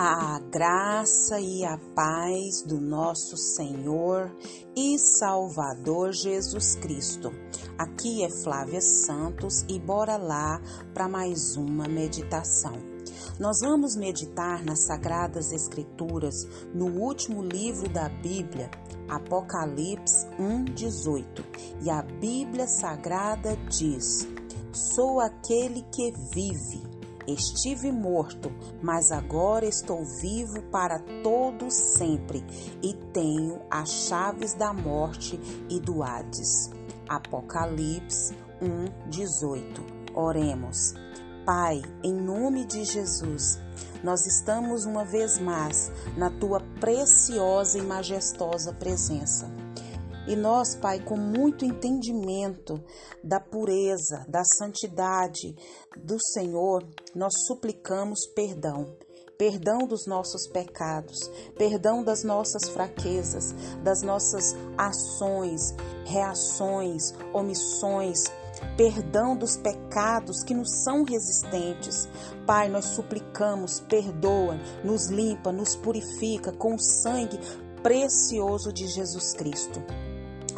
A graça e a paz do nosso Senhor e Salvador Jesus Cristo. Aqui é Flávia Santos e bora lá para mais uma meditação. Nós vamos meditar nas Sagradas Escrituras no último livro da Bíblia, Apocalipse 1:18. E a Bíblia Sagrada diz: Sou aquele que vive Estive morto, mas agora estou vivo para todo sempre e tenho as chaves da morte e do Hades. Apocalipse 1:18. Oremos. Pai, em nome de Jesus, nós estamos uma vez mais na tua preciosa e majestosa presença. E nós, Pai, com muito entendimento da pureza, da santidade do Senhor, nós suplicamos perdão. Perdão dos nossos pecados, perdão das nossas fraquezas, das nossas ações, reações, omissões, perdão dos pecados que nos são resistentes. Pai, nós suplicamos, perdoa, nos limpa, nos purifica com o sangue precioso de Jesus Cristo.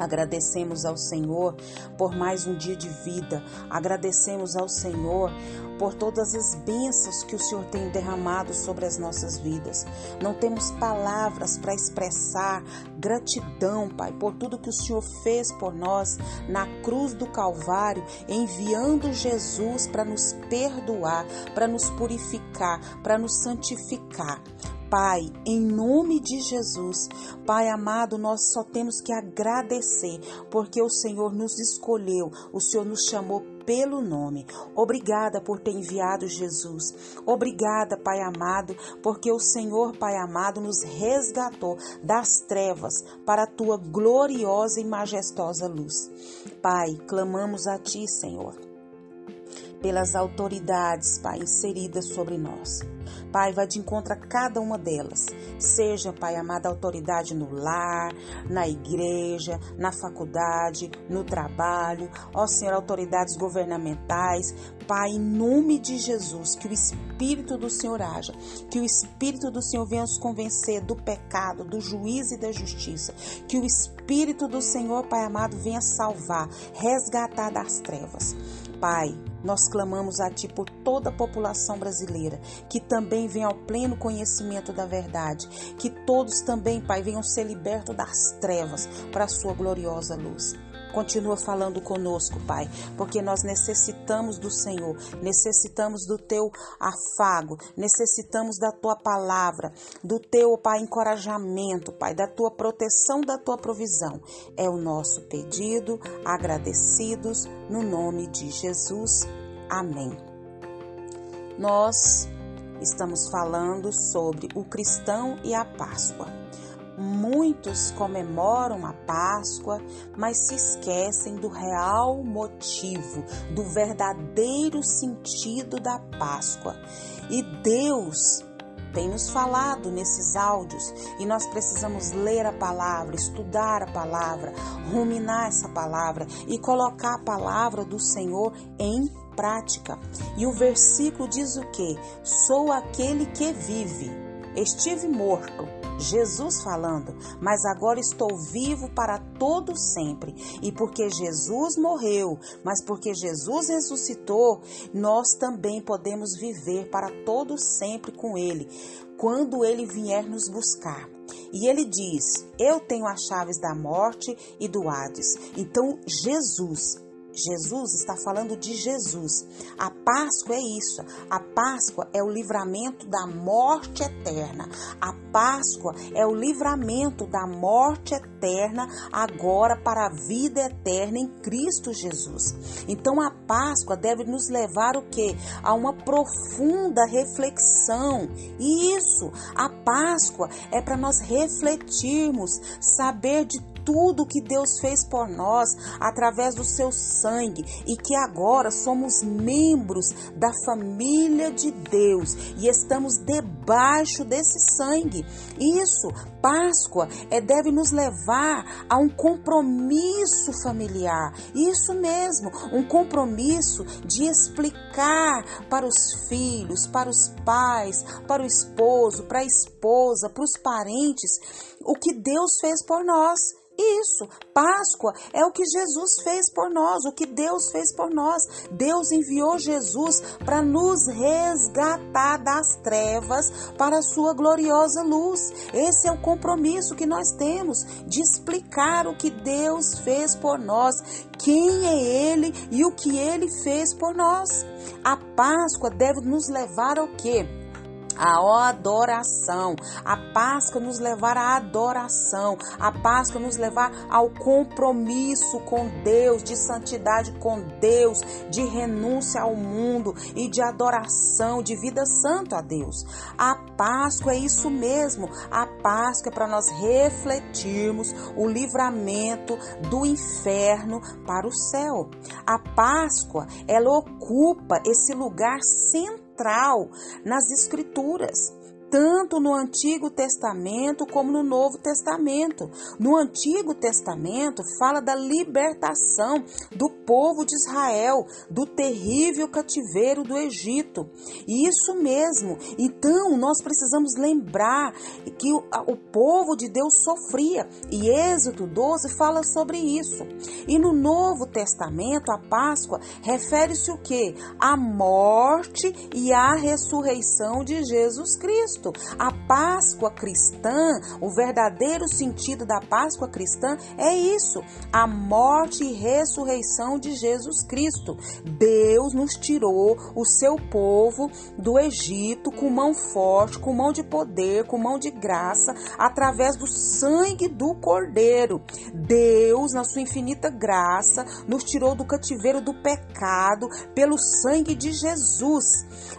Agradecemos ao Senhor por mais um dia de vida. Agradecemos ao Senhor por todas as bênçãos que o Senhor tem derramado sobre as nossas vidas. Não temos palavras para expressar gratidão, Pai, por tudo que o Senhor fez por nós na cruz do Calvário, enviando Jesus para nos perdoar, para nos purificar, para nos santificar. Pai, em nome de Jesus, Pai amado, nós só temos que agradecer, porque o Senhor nos escolheu, o Senhor nos chamou pelo nome. Obrigada por ter enviado Jesus. Obrigada, Pai amado, porque o Senhor, Pai amado, nos resgatou das trevas para a tua gloriosa e majestosa luz. Pai, clamamos a ti, Senhor pelas autoridades, Pai, inseridas sobre nós. Pai, vai de encontro a cada uma delas. Seja, Pai, amada autoridade no lar, na igreja, na faculdade, no trabalho. Ó Senhor, autoridades governamentais. Pai, em nome de Jesus, que o Espírito do Senhor haja. Que o Espírito do Senhor venha nos convencer do pecado, do juízo e da justiça. Que o Espírito do Senhor, Pai amado, venha salvar, resgatar das trevas. Pai, nós clamamos a Ti por toda a população brasileira, que também venha ao pleno conhecimento da verdade, que todos também, Pai, venham ser libertos das trevas para a Sua gloriosa luz. Continua falando conosco, Pai, porque nós necessitamos do Senhor, necessitamos do teu afago, necessitamos da tua palavra, do teu, Pai, encorajamento, Pai, da tua proteção, da tua provisão. É o nosso pedido, agradecidos no nome de Jesus. Amém. Nós estamos falando sobre o cristão e a Páscoa. Muitos comemoram a Páscoa, mas se esquecem do real motivo, do verdadeiro sentido da Páscoa. E Deus tem nos falado nesses áudios e nós precisamos ler a palavra, estudar a palavra, ruminar essa palavra e colocar a palavra do Senhor em prática. E o versículo diz o que? Sou aquele que vive. Estive morto Jesus falando, mas agora estou vivo para todo sempre. E porque Jesus morreu, mas porque Jesus ressuscitou, nós também podemos viver para todo sempre com ele, quando ele vier nos buscar. E ele diz: Eu tenho as chaves da morte e do Hades. Então, Jesus Jesus está falando de Jesus. A Páscoa é isso. A Páscoa é o livramento da morte eterna. A Páscoa é o livramento da morte eterna agora para a vida eterna em Cristo Jesus. Então a Páscoa deve nos levar o quê? A uma profunda reflexão. E isso, a Páscoa é para nós refletirmos, saber de tudo que Deus fez por nós através do seu sangue e que agora somos membros da família de Deus e estamos debaixo debaixo desse sangue. Isso, Páscoa, é, deve nos levar a um compromisso familiar. Isso mesmo, um compromisso de explicar para os filhos, para os pais, para o esposo, para a esposa, para os parentes, o que Deus fez por nós. Isso, Páscoa é o que Jesus fez por nós, o que Deus fez por nós. Deus enviou Jesus para nos resgatar das trevas para a sua gloriosa luz. Esse é o compromisso que nós temos de explicar o que Deus fez por nós, quem é Ele e o que Ele fez por nós. A Páscoa deve nos levar ao quê? A adoração. A Páscoa nos levar à adoração. A Páscoa nos levar ao compromisso com Deus, de santidade com Deus, de renúncia ao mundo e de adoração, de vida santa a Deus. A Páscoa é isso mesmo. A Páscoa é para nós refletirmos o livramento do inferno para o céu. A Páscoa, ela ocupa esse lugar central central nas Escrituras tanto no Antigo Testamento como no Novo Testamento. No Antigo Testamento fala da libertação do povo de Israel do terrível cativeiro do Egito. Isso mesmo. Então, nós precisamos lembrar que o, povo de Deus sofria. E Êxodo 12 fala sobre isso. E no Novo Testamento, a Páscoa refere-se o que? A morte e a ressurreição de Jesus Cristo. Cristo. A Páscoa cristã, o verdadeiro sentido da Páscoa cristã é isso: a morte e ressurreição de Jesus Cristo. Deus nos tirou o seu povo do Egito com mão forte, com mão de poder, com mão de graça, através do sangue do Cordeiro. Deus, na sua infinita graça, nos tirou do cativeiro do pecado pelo sangue de Jesus.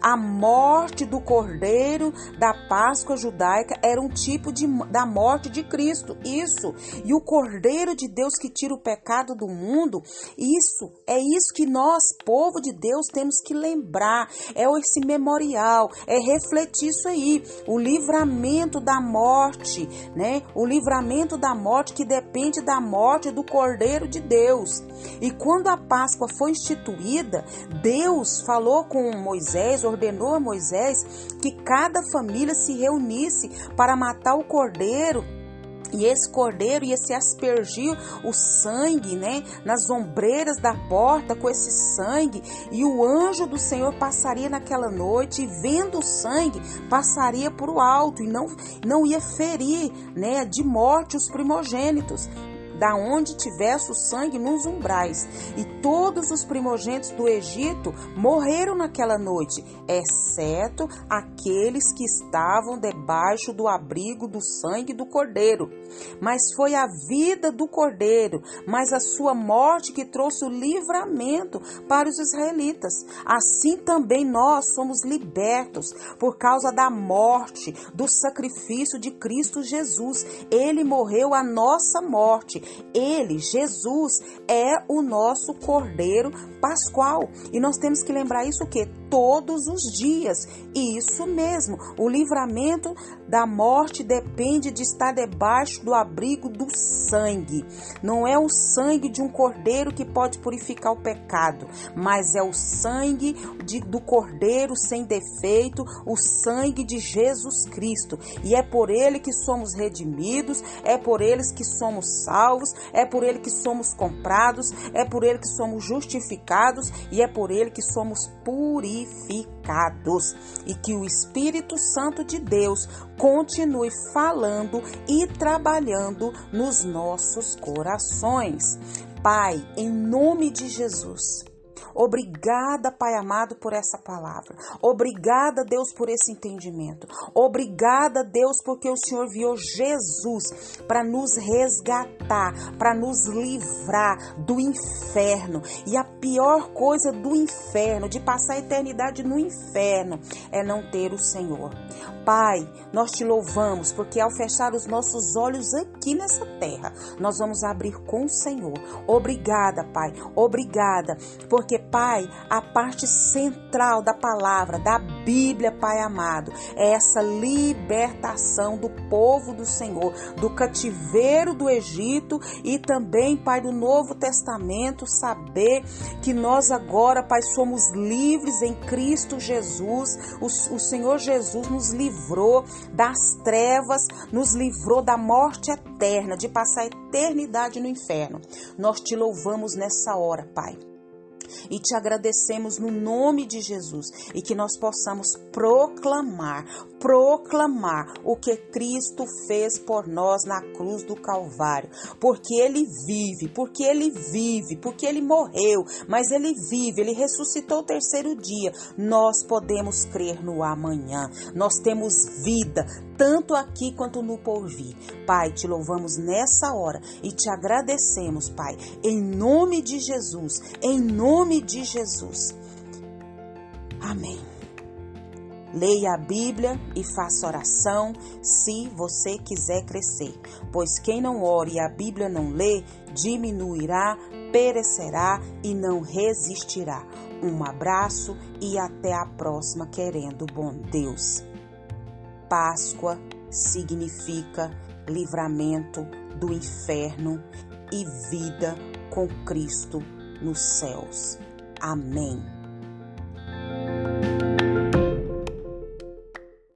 A morte do Cordeiro da da Páscoa judaica era um tipo de, da morte de Cristo. Isso. E o Cordeiro de Deus que tira o pecado do mundo, isso é isso que nós, povo de Deus, temos que lembrar. É esse memorial, é refletir isso aí. O livramento da morte, né? O livramento da morte que depende da morte do Cordeiro de Deus. E quando a Páscoa foi instituída, Deus falou com Moisés, ordenou a Moisés que cada família família se reunisse para matar o cordeiro e esse cordeiro ia se aspergir o sangue, né, nas ombreiras da porta com esse sangue, e o anjo do Senhor passaria naquela noite e vendo o sangue, passaria por o alto e não não ia ferir, né, de morte os primogênitos da onde tivesse o sangue nos umbrais. E todos os primogênitos do Egito morreram naquela noite, exceto aqueles que estavam debaixo do abrigo do sangue do Cordeiro. Mas foi a vida do Cordeiro, mas a sua morte que trouxe o livramento para os israelitas. Assim também nós somos libertos por causa da morte, do sacrifício de Cristo Jesus. Ele morreu a nossa morte ele, Jesus, é o nosso Cordeiro Pascual. E nós temos que lembrar isso que todos os dias. E isso mesmo, o livramento da morte depende de estar debaixo do abrigo do sangue. Não é o sangue de um cordeiro que pode purificar o pecado, mas é o sangue de, do cordeiro sem defeito, o sangue de Jesus Cristo. E é por ele que somos redimidos, é por eles que somos salvos, é por ele que somos comprados, é por ele que somos justificados e é por ele que somos purificados. E que o Espírito Santo de Deus continue falando e trabalhando nos nossos corações. Pai, em nome de Jesus, Obrigada, Pai amado, por essa palavra. Obrigada, Deus, por esse entendimento. Obrigada, Deus, porque o Senhor viu Jesus para nos resgatar, para nos livrar do inferno. E a pior coisa do inferno, de passar a eternidade no inferno, é não ter o Senhor. Pai, nós te louvamos porque ao fechar os nossos olhos aqui nessa terra, nós vamos abrir com o Senhor. Obrigada, Pai. Obrigada, porque Pai, a parte central da palavra, da Bíblia, Pai amado, é essa libertação do povo do Senhor, do cativeiro do Egito e também, Pai, do Novo Testamento, saber que nós agora, Pai, somos livres em Cristo Jesus. O, o Senhor Jesus nos livrou das trevas, nos livrou da morte eterna, de passar a eternidade no inferno. Nós te louvamos nessa hora, Pai e te agradecemos no nome de Jesus e que nós possamos proclamar, proclamar o que Cristo fez por nós na cruz do Calvário, porque ele vive, porque ele vive, porque ele morreu, mas ele vive, ele ressuscitou o terceiro dia. Nós podemos crer no amanhã. Nós temos vida, tanto aqui quanto no porvir. Pai, te louvamos nessa hora e te agradecemos, Pai, em nome de Jesus, em nome de Jesus. Amém. Leia a Bíblia e faça oração se você quiser crescer, pois quem não ore e a Bíblia não lê, diminuirá, perecerá e não resistirá. Um abraço e até a próxima, querendo bom Deus. Páscoa significa livramento do inferno e vida com Cristo nos céus. Amém.